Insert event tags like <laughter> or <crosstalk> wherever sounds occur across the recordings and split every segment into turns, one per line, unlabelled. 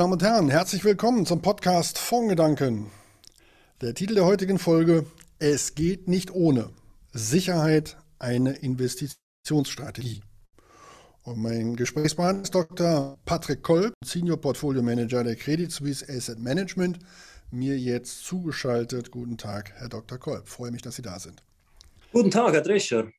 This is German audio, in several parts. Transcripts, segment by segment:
Damen und Herren. Herzlich willkommen zum Podcast Fondgedanken. Der Titel der heutigen Folge: Es geht nicht ohne Sicherheit eine Investitionsstrategie. Und mein Gesprächspartner ist Dr. Patrick Kolb, Senior Portfolio Manager der Credit Suisse Asset Management, mir jetzt zugeschaltet. Guten Tag, Herr Dr. Kolb. Freue mich, dass Sie da sind.
Guten Tag, Herr Drescher.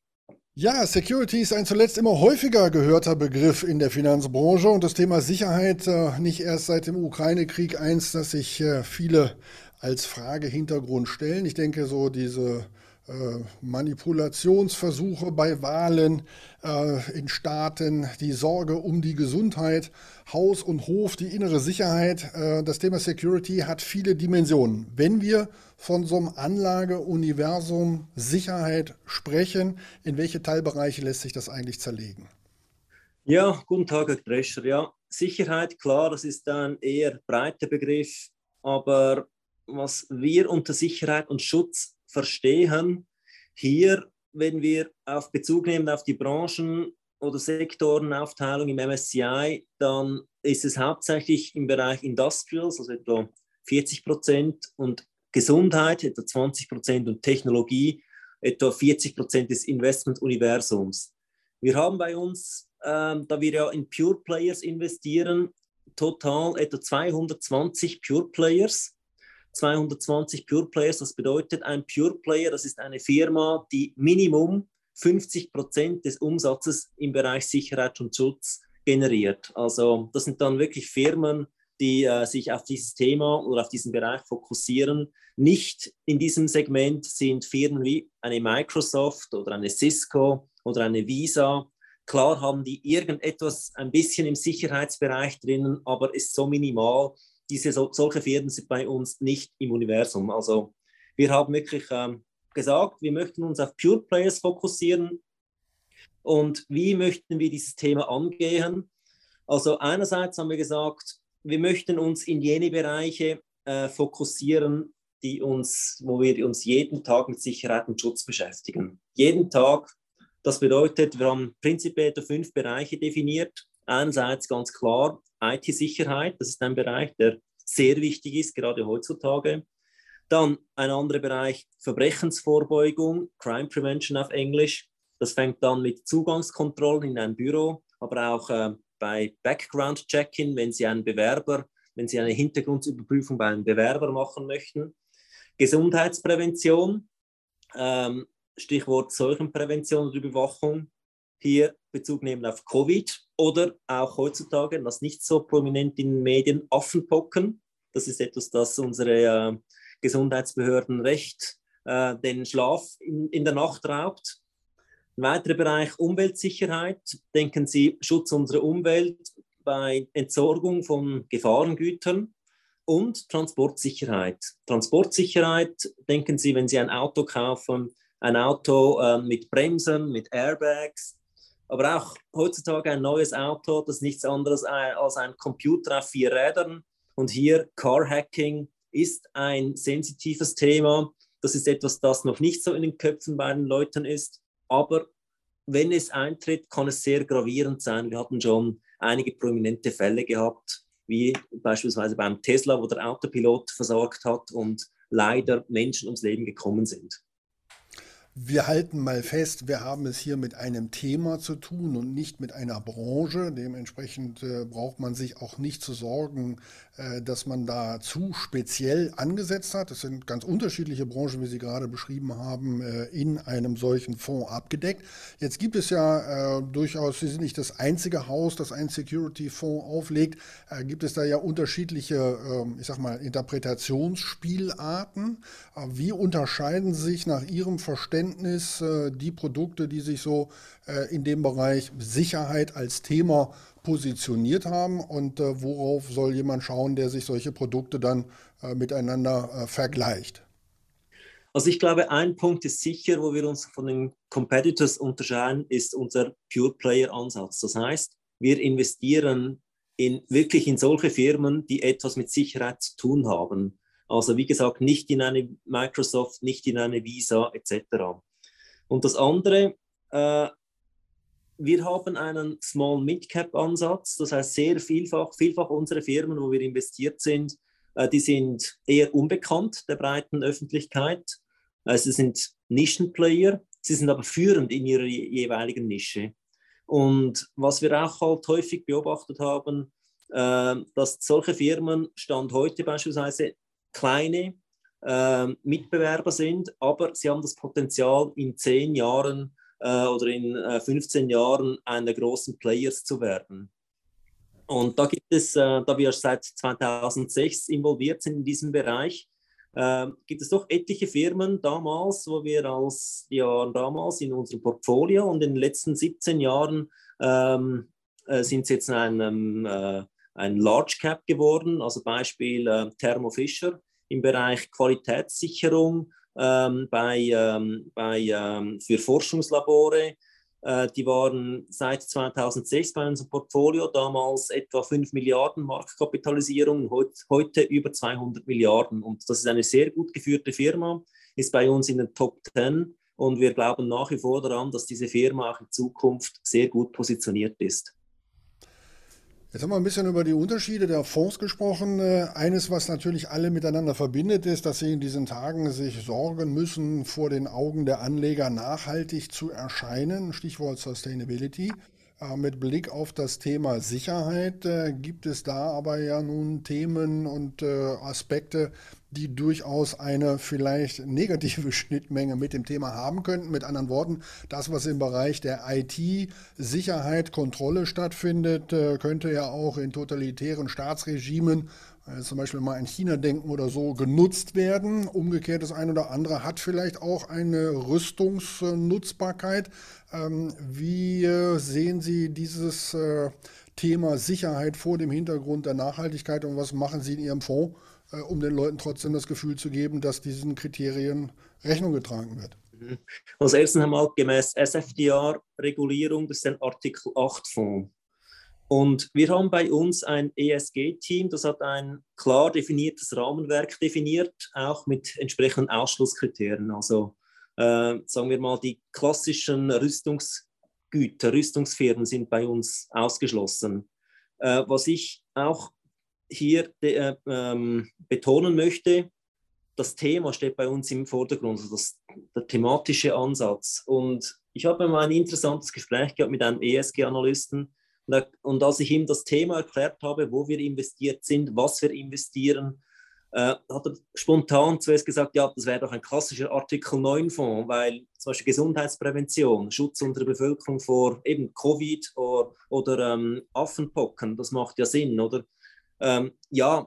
Ja, Security ist ein zuletzt immer häufiger gehörter Begriff in der Finanzbranche und das Thema Sicherheit äh, nicht erst seit dem Ukraine-Krieg eins, das sich äh, viele als Fragehintergrund stellen. Ich denke, so diese Manipulationsversuche bei Wahlen äh, in Staaten, die Sorge um die Gesundheit, Haus und Hof, die innere Sicherheit. Äh, das Thema Security hat viele Dimensionen. Wenn wir von so einem Anlageuniversum Sicherheit sprechen, in welche Teilbereiche lässt sich das eigentlich zerlegen?
Ja, guten Tag, Herr Drescher. Ja, Sicherheit, klar, das ist ein eher breiter Begriff, aber was wir unter Sicherheit und Schutz verstehen. Hier, wenn wir auf Bezug nehmen auf die Branchen oder Sektorenaufteilung im MSCI, dann ist es hauptsächlich im Bereich Industrials, also etwa 40 Prozent, und Gesundheit, etwa 20 Prozent, und Technologie, etwa 40 Prozent des Investmentuniversums. Wir haben bei uns, ähm, da wir ja in Pure Players investieren, total etwa 220 Pure Players 220 Pure Players. Das bedeutet, ein Pure Player, das ist eine Firma, die Minimum 50 Prozent des Umsatzes im Bereich Sicherheit und Schutz generiert. Also das sind dann wirklich Firmen, die äh, sich auf dieses Thema oder auf diesen Bereich fokussieren. Nicht in diesem Segment sind Firmen wie eine Microsoft oder eine Cisco oder eine Visa. Klar haben die irgendetwas ein bisschen im Sicherheitsbereich drinnen, aber ist so minimal, diese solche Firmen sind bei uns nicht im Universum. Also wir haben wirklich ähm, gesagt, wir möchten uns auf Pure Players fokussieren. Und wie möchten wir dieses Thema angehen? Also einerseits haben wir gesagt, wir möchten uns in jene Bereiche äh, fokussieren, die uns, wo wir uns jeden Tag mit Sicherheit und Schutz beschäftigen. Jeden Tag. Das bedeutet, wir haben prinzipiell fünf Bereiche definiert. Einerseits ganz klar IT-Sicherheit, das ist ein Bereich, der sehr wichtig ist, gerade heutzutage. Dann ein anderer Bereich Verbrechensvorbeugung, Crime Prevention auf Englisch. Das fängt dann mit Zugangskontrollen in ein Büro, aber auch äh, bei Background-Check-In, wenn Sie einen Bewerber, wenn Sie eine Hintergrundüberprüfung bei einem Bewerber machen möchten. Gesundheitsprävention, ähm, Stichwort Seuchenprävention und Überwachung hier Bezug nehmen auf Covid oder auch heutzutage, das nicht so prominent in den Medien, Affenpocken. Das ist etwas, das unsere äh, Gesundheitsbehörden recht äh, den Schlaf in, in der Nacht raubt. Ein weiterer Bereich Umweltsicherheit. Denken Sie Schutz unserer Umwelt bei Entsorgung von Gefahrengütern und Transportsicherheit. Transportsicherheit, denken Sie, wenn Sie ein Auto kaufen, ein Auto äh, mit Bremsen, mit Airbags, aber auch heutzutage ein neues Auto, das ist nichts anderes als ein Computer auf vier Rädern. Und hier Car Hacking ist ein sensitives Thema. Das ist etwas, das noch nicht so in den Köpfen bei den Leuten ist. Aber wenn es eintritt, kann es sehr gravierend sein. Wir hatten schon einige prominente Fälle gehabt, wie beispielsweise beim Tesla, wo der Autopilot versagt hat und leider Menschen ums Leben gekommen sind.
Wir halten mal fest, wir haben es hier mit einem Thema zu tun und nicht mit einer Branche. Dementsprechend äh, braucht man sich auch nicht zu sorgen, äh, dass man da zu speziell angesetzt hat. Es sind ganz unterschiedliche Branchen, wie Sie gerade beschrieben haben, äh, in einem solchen Fonds abgedeckt. Jetzt gibt es ja äh, durchaus, Sie sind nicht das einzige Haus, das einen Security-Fonds auflegt, äh, gibt es da ja unterschiedliche, ähm, ich sag mal, Interpretationsspielarten. Äh, wie unterscheiden sich nach Ihrem Verständnis Verständnis äh, die Produkte, die sich so äh, in dem Bereich Sicherheit als Thema positioniert haben und äh, worauf soll jemand schauen, der sich solche Produkte dann miteinander vergleicht?
Also ich glaube, ein Punkt ist sicher, wo wir uns von den Competitors unterscheiden, ist unser Pure Player Ansatz. Das heißt, wir investieren in, wirklich in solche Firmen, die etwas mit Sicherheit zu tun haben. Also wie gesagt, nicht in eine Microsoft, nicht in eine Visa etc. Und das andere, äh, wir haben einen Small-Mid-Cap-Ansatz, das heißt sehr vielfach, vielfach unsere Firmen, wo wir investiert sind, äh, die sind eher unbekannt der breiten Öffentlichkeit. Äh, sie sind Nischenplayer, sie sind aber führend in ihrer jeweiligen Nische. Und was wir auch halt häufig beobachtet haben, äh, dass solche Firmen Stand heute beispielsweise kleine Mitbewerber sind, aber sie haben das Potenzial in zehn Jahren oder in 15 Jahren einer großen Players zu werden. Und da gibt es, äh, da wir seit 2006 involviert sind in diesem Bereich, äh, gibt es doch etliche Firmen damals, wo wir als ja damals in unserem Portfolio und in den letzten 17 Jahren ähm, äh, sind sie jetzt ein, äh, ein Large Cap geworden, also Beispiel äh, Thermo Fisher im Bereich Qualitätssicherung ähm, bei, ähm, bei, ähm, für Forschungslabore äh, die waren seit 2006 bei unserem Portfolio, damals etwa 5 Milliarden Marktkapitalisierung, heute über 200 Milliarden. Und das ist eine sehr gut geführte Firma, ist bei uns in den Top 10 und wir glauben nach wie vor daran, dass diese Firma auch in Zukunft sehr gut positioniert ist.
Jetzt haben wir ein bisschen über die Unterschiede der Fonds gesprochen. Äh, eines, was natürlich alle miteinander verbindet, ist, dass sie in diesen Tagen sich sorgen müssen, vor den Augen der Anleger nachhaltig zu erscheinen. Stichwort Sustainability. Äh, mit Blick auf das Thema Sicherheit äh, gibt es da aber ja nun Themen und Aspekte, die durchaus eine vielleicht negative <laughs> Schnittmenge mit dem Thema haben könnten. Mit anderen Worten, das, was im Bereich der IT, Sicherheit, Kontrolle stattfindet, äh, könnte ja auch in totalitären Staatsregimen, also zum Beispiel mal in China denken oder so, genutzt werden. Umgekehrt, das eine oder andere hat vielleicht auch eine Rüstungsnutzbarkeit. Ähm, wie äh, sehen Sie dieses Thema Sicherheit vor dem Hintergrund der Nachhaltigkeit und was machen Sie in Ihrem Fonds? Äh, um den Leuten trotzdem das Gefühl zu geben, dass diesen Kriterien Rechnung getragen wird.
Mhm. Als erstes einmal gemäß SFDR-Regulierung, das ist ein Artikel 8 Fonds. Und wir haben bei uns ein ESG-Team, das hat ein klar definiertes Rahmenwerk definiert, auch mit entsprechenden Ausschlusskriterien. Also äh, sagen wir mal, die klassischen Rüstungsgüter, Rüstungsfirmen sind bei uns ausgeschlossen. Äh, was ich auch hier äh, ähm, betonen möchte, das Thema steht bei uns im Vordergrund, also das, der thematische Ansatz. Und ich habe mal ein interessantes Gespräch gehabt mit einem ESG-Analysten. Und, und, als ich ihm das Thema erklärt habe, wo wir investiert sind, was wir investieren, äh, hat er spontan zuerst gesagt, ja, das wäre doch ein klassischer Artikel 9 Fonds, weil zum Beispiel Gesundheitsprävention, Schutz unserer Bevölkerung vor eben Covid oder, oder ähm, Affenpocken, das macht ja Sinn, oder? Ähm, ja,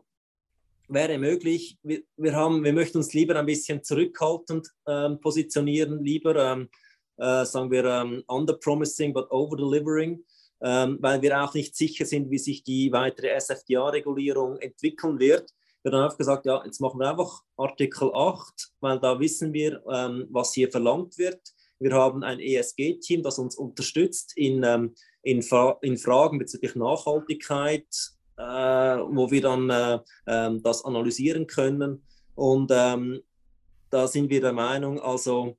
wäre möglich. Wir, wir, haben, wir möchten uns lieber ein bisschen zurückhaltend ähm, positionieren, lieber, ähm, äh, sagen wir, ähm, under-promising, but over-delivering, ähm, weil wir auch nicht sicher sind, wie sich die weitere SFDA-Regulierung entwickeln wird. Wir haben einfach gesagt, ja, jetzt machen wir einfach Artikel 8, weil da wissen wir, ähm, was hier verlangt wird. Wir haben ein ESG-Team, das uns unterstützt in, ähm, in, Fra in Fragen bezüglich Nachhaltigkeit, äh, wo wir dann äh, ähm, das analysieren können. Und ähm, da sind wir der Meinung, also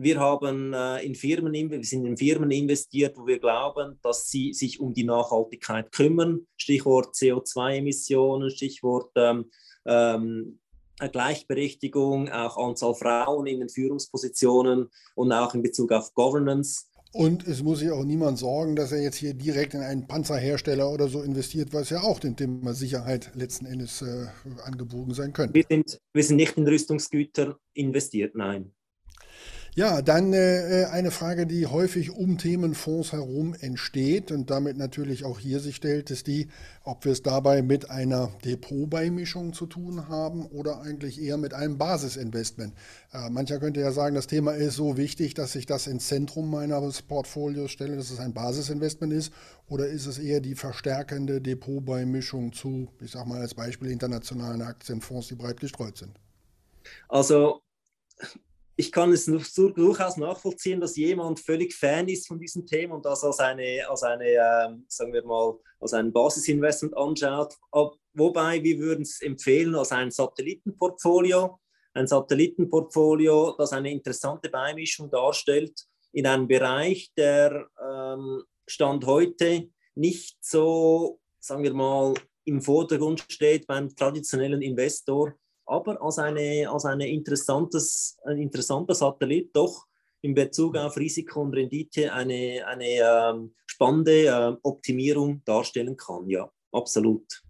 wir haben äh, in Firmen, wir sind in Firmen investiert, wo wir glauben, dass sie sich um die Nachhaltigkeit kümmern. Stichwort CO2-Emissionen, Stichwort ähm, ähm, Gleichberechtigung, auch Anzahl Frauen in den Führungspositionen und auch in Bezug auf Governance.
Und es muss sich auch niemand sorgen, dass er jetzt hier direkt in einen Panzerhersteller oder so investiert, was ja auch dem Thema Sicherheit letzten Endes äh, angebogen sein könnte.
Wir sind, wir sind nicht in Rüstungsgüter investiert, nein.
Ja, dann äh, eine Frage, die häufig um Themenfonds herum entsteht und damit natürlich auch hier sich stellt, ist die, ob wir es dabei mit einer Depotbeimischung zu tun haben oder eigentlich eher mit einem Basisinvestment. Äh, mancher könnte ja sagen, das Thema ist so wichtig, dass ich das ins Zentrum meines Portfolios stelle, dass es ein Basisinvestment ist, oder ist es eher die verstärkende Depotbeimischung zu, ich sage mal als Beispiel, internationalen Aktienfonds, die breit gestreut sind?
Also ich kann es durchaus nachvollziehen, dass jemand völlig Fan ist von diesem Thema und das als eine, als eine ähm, sagen wir mal, als ein Basisinvestment anschaut. Wobei wir würden es empfehlen als ein Satellitenportfolio, ein Satellitenportfolio, das eine interessante Beimischung darstellt. in einem Bereich, der ähm, Stand heute nicht so, sagen wir mal, im Vordergrund steht beim traditionellen Investor, aber als, eine, als eine interessantes, ein interessanter Satellit doch in Bezug auf Risiko und Rendite eine, eine ähm, spannende äh, Optimierung darstellen kann. Ja, absolut.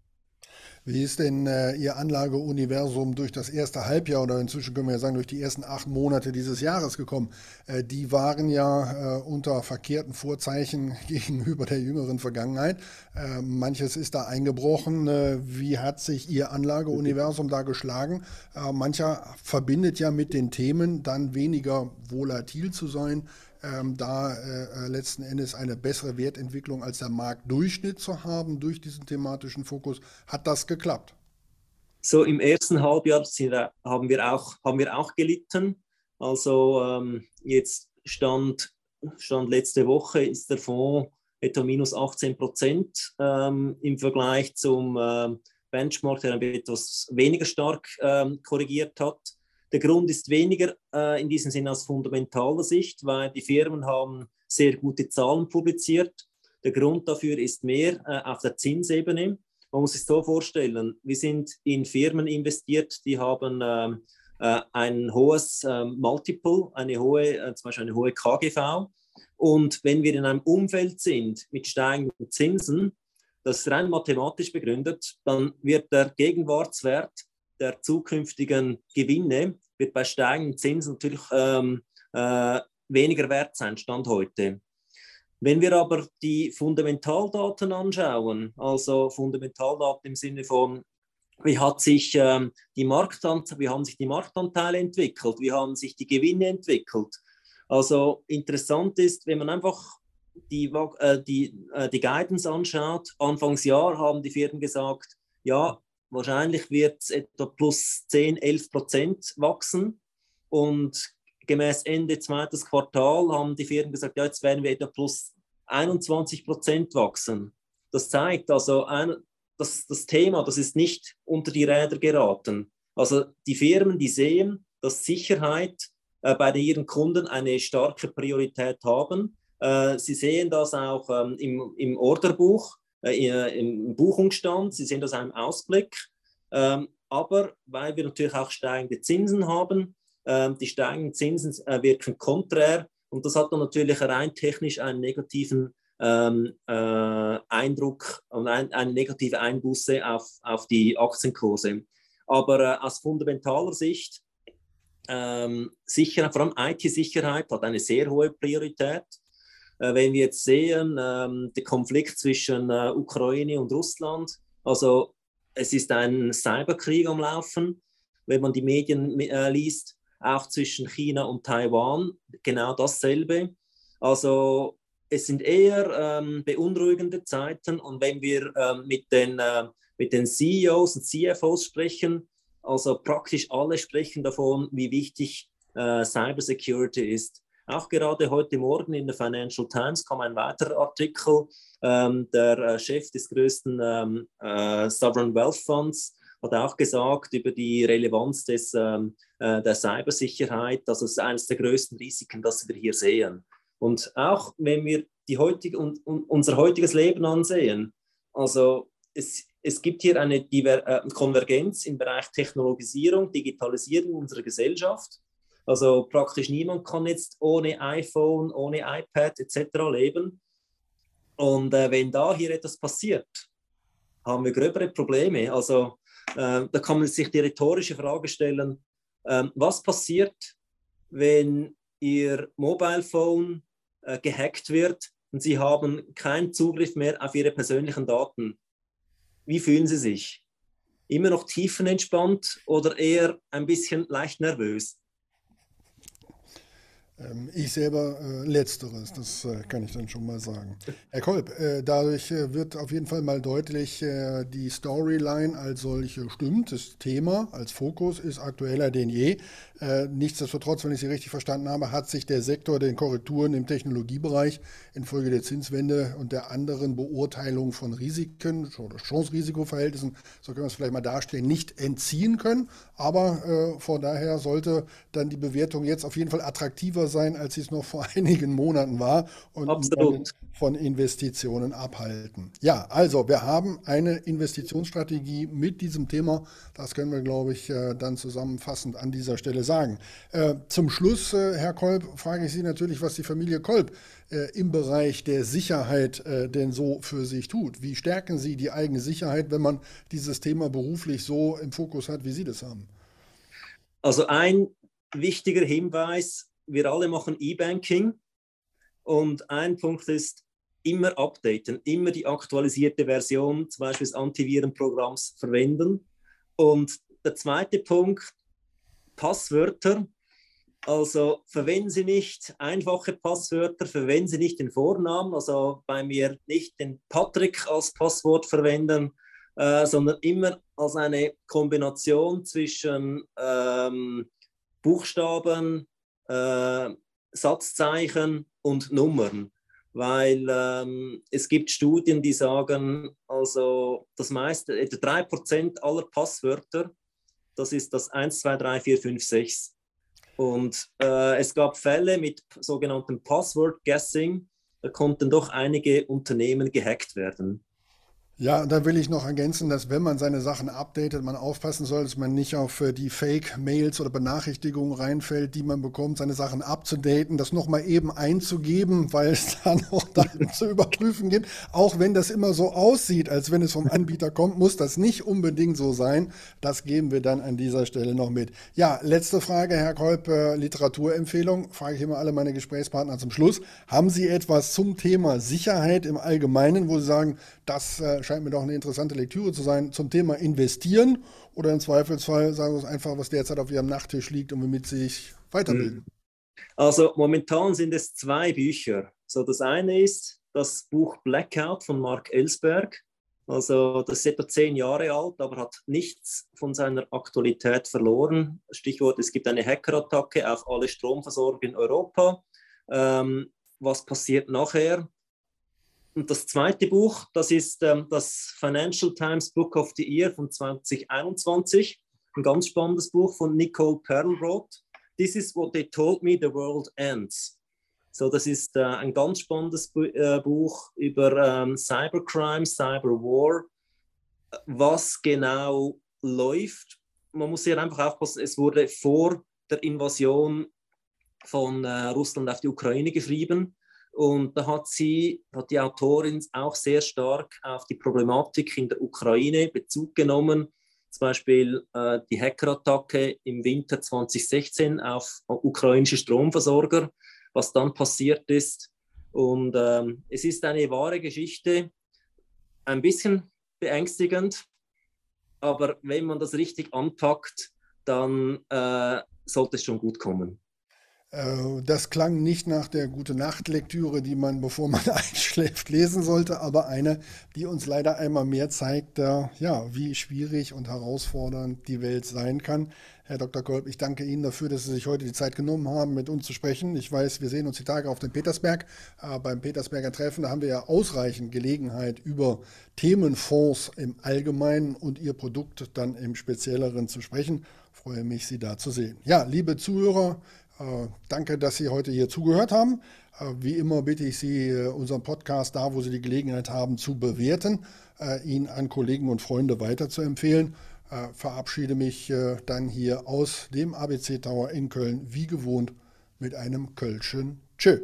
Wie ist denn äh, Ihr Anlageuniversum durch das erste Halbjahr oder inzwischen können wir ja sagen durch die ersten acht Monate dieses Jahres gekommen? Äh, die waren ja äh, unter verkehrten Vorzeichen <laughs> gegenüber der jüngeren Vergangenheit. Äh, manches ist da eingebrochen. Äh, wie hat sich Ihr Anlageuniversum da geschlagen? Äh, mancher verbindet ja mit den Themen dann weniger volatil zu sein ähm, da äh, äh, letzten Endes eine bessere Wertentwicklung als der Marktdurchschnitt zu haben durch diesen thematischen Fokus. Hat das geklappt?
So im ersten Halbjahr haben wir auch, haben wir auch gelitten. Also ähm, jetzt stand, stand letzte Woche ist der Fonds etwa minus 18 Prozent ähm, im Vergleich zum äh, Benchmark, der etwas weniger stark ähm, korrigiert hat. Der Grund ist weniger äh, in diesem Sinne aus fundamentaler Sicht, weil die Firmen haben sehr gute Zahlen publiziert. Der Grund dafür ist mehr äh, auf der Zinsebene. Man muss sich so vorstellen, wir sind in Firmen investiert, die haben ähm, äh, ein hohes ähm, Multiple, eine hohe, äh, zum Beispiel eine hohe KGV. Und wenn wir in einem Umfeld sind mit steigenden Zinsen, das rein mathematisch begründet, dann wird der Gegenwartswert der zukünftigen Gewinne wird bei steigenden Zinsen natürlich ähm, äh, weniger wert sein, Stand heute. Wenn wir aber die Fundamentaldaten anschauen, also Fundamentaldaten im Sinne von, wie, hat sich, ähm, die Marktant wie haben sich die Marktanteile entwickelt, wie haben sich die Gewinne entwickelt. Also interessant ist, wenn man einfach die, äh, die, äh, die Guidance anschaut, Anfangsjahr haben die Firmen gesagt, ja, Wahrscheinlich wird es etwa plus 10, 11 Prozent wachsen. Und gemäß Ende zweites Quartal haben die Firmen gesagt, ja, jetzt werden wir etwa plus 21 Prozent wachsen. Das zeigt also, ein, das, das Thema, das ist nicht unter die Räder geraten. Also die Firmen, die sehen, dass Sicherheit äh, bei ihren Kunden eine starke Priorität haben. Äh, sie sehen das auch ähm, im, im Orderbuch. Äh, im Buchungsstand. Sie sehen das auch im Ausblick. Ähm, aber weil wir natürlich auch steigende Zinsen haben, ähm, die steigenden Zinsen äh, wirken konträr und das hat dann natürlich rein technisch einen negativen ähm, äh, Eindruck und ein, eine negative Einbuße auf, auf die Aktienkurse. Aber äh, aus fundamentaler Sicht, ähm, Sicherheit, vor allem IT-Sicherheit hat eine sehr hohe Priorität. Äh, wenn wir jetzt sehen, ähm, der Konflikt zwischen äh, Ukraine und Russland, also es ist ein Cyberkrieg am Laufen, wenn man die Medien äh, liest, auch zwischen China und Taiwan, genau dasselbe. Also es sind eher ähm, beunruhigende Zeiten und wenn wir ähm, mit, den, äh, mit den CEOs und CFOs sprechen, also praktisch alle sprechen davon, wie wichtig äh, Cybersecurity ist. Auch gerade heute Morgen in der Financial Times kam ein weiterer Artikel. Ähm, der äh, Chef des größten ähm, äh, Sovereign Wealth Funds hat auch gesagt über die Relevanz des, ähm, äh, der Cybersicherheit. Das ist eines der größten Risiken, das wir hier sehen. Und auch wenn wir die heutige, un, un, unser heutiges Leben ansehen, also es, es gibt hier eine Diver äh, Konvergenz im Bereich Technologisierung, Digitalisierung unserer Gesellschaft. Also praktisch niemand kann jetzt ohne iPhone, ohne iPad etc. leben. Und äh, wenn da hier etwas passiert, haben wir gröbere Probleme. Also äh, da kann man sich die rhetorische Frage stellen, äh, was passiert, wenn Ihr Mobile Phone äh, gehackt wird und Sie haben keinen Zugriff mehr auf Ihre persönlichen Daten? Wie fühlen Sie sich? Immer noch tiefenentspannt oder eher ein bisschen leicht nervös?
Ähm, ich selber äh, letzteres, das äh, kann ich dann schon mal sagen. Herr Kolb, äh, dadurch äh, wird auf jeden Fall mal deutlich, äh, die Storyline als solche stimmt. Das Thema als Fokus ist aktueller denn je. Äh, nichtsdestotrotz, wenn ich Sie richtig verstanden habe, hat sich der Sektor den Korrekturen im Technologiebereich infolge der Zinswende und der anderen Beurteilung von Risiken oder Chance-Risiko-Verhältnissen, so können wir es vielleicht mal darstellen, nicht entziehen können. Aber von daher sollte dann die Bewertung jetzt auf jeden Fall attraktiver sein, als sie es noch vor <laughs> einigen Monaten war und
Absolut.
von Investitionen abhalten. Ja, also wir haben eine Investitionsstrategie mit diesem Thema. Das können wir, glaube ich, äh, dann zusammenfassend an dieser Stelle sagen. Äh, zum Schluss, äh, Herr Kolb, frage ich Sie natürlich, was die Familie Kolb im Bereich der Sicherheit denn so für sich tut. Wie stärken Sie die eigene Sicherheit, wenn man dieses Thema beruflich so im Fokus hat, wie Sie das haben?
Also ein wichtiger Hinweis, wir alle machen E-Banking und ein Punkt ist, immer updaten, immer die aktualisierte Version, zum Beispiel des Antivirenprogramms verwenden. Und der zweite Punkt, Passwörter. Also verwenden Sie nicht einfache Passwörter, verwenden Sie nicht den Vornamen, also bei mir nicht den Patrick als Passwort verwenden, äh, sondern immer als eine Kombination zwischen ähm, Buchstaben, äh, Satzzeichen und Nummern. Weil ähm, es gibt Studien, die sagen, also das meiste, etwa 3% aller Passwörter, das ist das 1, 2, 3, 4, 5, 6. Und äh, es gab Fälle mit sogenanntem Password Guessing, da konnten doch einige Unternehmen gehackt werden.
Ja, da will ich noch ergänzen, dass wenn man seine Sachen updatet, man aufpassen soll, dass man nicht auf äh, die Fake-Mails oder Benachrichtigungen reinfällt, die man bekommt, seine Sachen abzudaten, das nochmal eben einzugeben, weil es <laughs> dann auch dann zu überprüfen geht. Auch wenn das immer so aussieht, als wenn es vom Anbieter kommt, muss das nicht unbedingt so sein. Das geben wir dann an dieser Stelle noch mit. Ja, letzte Frage, Herr Kolb, äh, Literaturempfehlung, frage ich immer alle meine Gesprächspartner zum Schluss. Haben Sie etwas zum Thema Sicherheit im Allgemeinen, wo Sie sagen, das äh, scheint mir doch eine interessante Lektüre zu sein zum Thema Investieren oder im Zweifelsfall sagen Sie es einfach, was derzeit auf Ihrem Nachttisch liegt und womit Sie sich weiterbilden.
Also momentan sind es zwei Bücher. So das eine ist das Buch Blackout von Mark Ellsberg. Also das ist etwa zehn Jahre alt, aber hat nichts von seiner Aktualität verloren. Stichwort, es gibt eine Hackerattacke auf alle Stromversorger in Europa. Ähm, was passiert nachher? Und das zweite Buch, das ist ähm, das Financial Times Book of the Year von 2021. Ein ganz spannendes Buch von Nicole Perlroth. This is what they told me the world ends. So, das ist äh, ein ganz spannendes Bu äh, Buch über ähm, Cybercrime, Cyberwar, was genau läuft. Man muss hier einfach aufpassen, es wurde vor der Invasion von äh, Russland auf die Ukraine geschrieben. Und da hat sie, hat die Autorin auch sehr stark auf die Problematik in der Ukraine Bezug genommen. Zum Beispiel äh, die Hackerattacke im Winter 2016 auf ukrainische Stromversorger, was dann passiert ist. Und ähm, es ist eine wahre Geschichte, ein bisschen beängstigend, aber wenn man das richtig anpackt, dann äh, sollte es schon gut kommen.
Äh, das klang nicht nach der gute Nacht-Lektüre, die man, bevor man <laughs> einschläft, lesen sollte, aber eine, die uns leider einmal mehr zeigt, ja, wie schwierig und herausfordernd die Welt sein kann. Herr Dr. Kolb, ich danke Ihnen dafür, dass Sie sich heute die Zeit genommen haben, mit uns zu sprechen. Ich weiß, wir sehen uns die Tage auf dem Petersberg. Äh, beim Petersberger Treffen, da haben wir ja ausreichend Gelegenheit, über Themenfonds im Allgemeinen und Ihr Produkt dann im Spezielleren zu sprechen. Ich freue mich, Sie da zu sehen. Ja, liebe Zuhörer, äh, danke, dass Sie heute hier zugehört haben. Äh, wie immer bitte ich Sie, äh, unseren Podcast da, wo Sie die Gelegenheit haben, zu bewerten, ihn an Kollegen und Freunde weiterzuempfehlen. Verabschiede mich dann hier aus dem ABC Tower in Köln, wie gewohnt, mit einem Kölschen Tschö.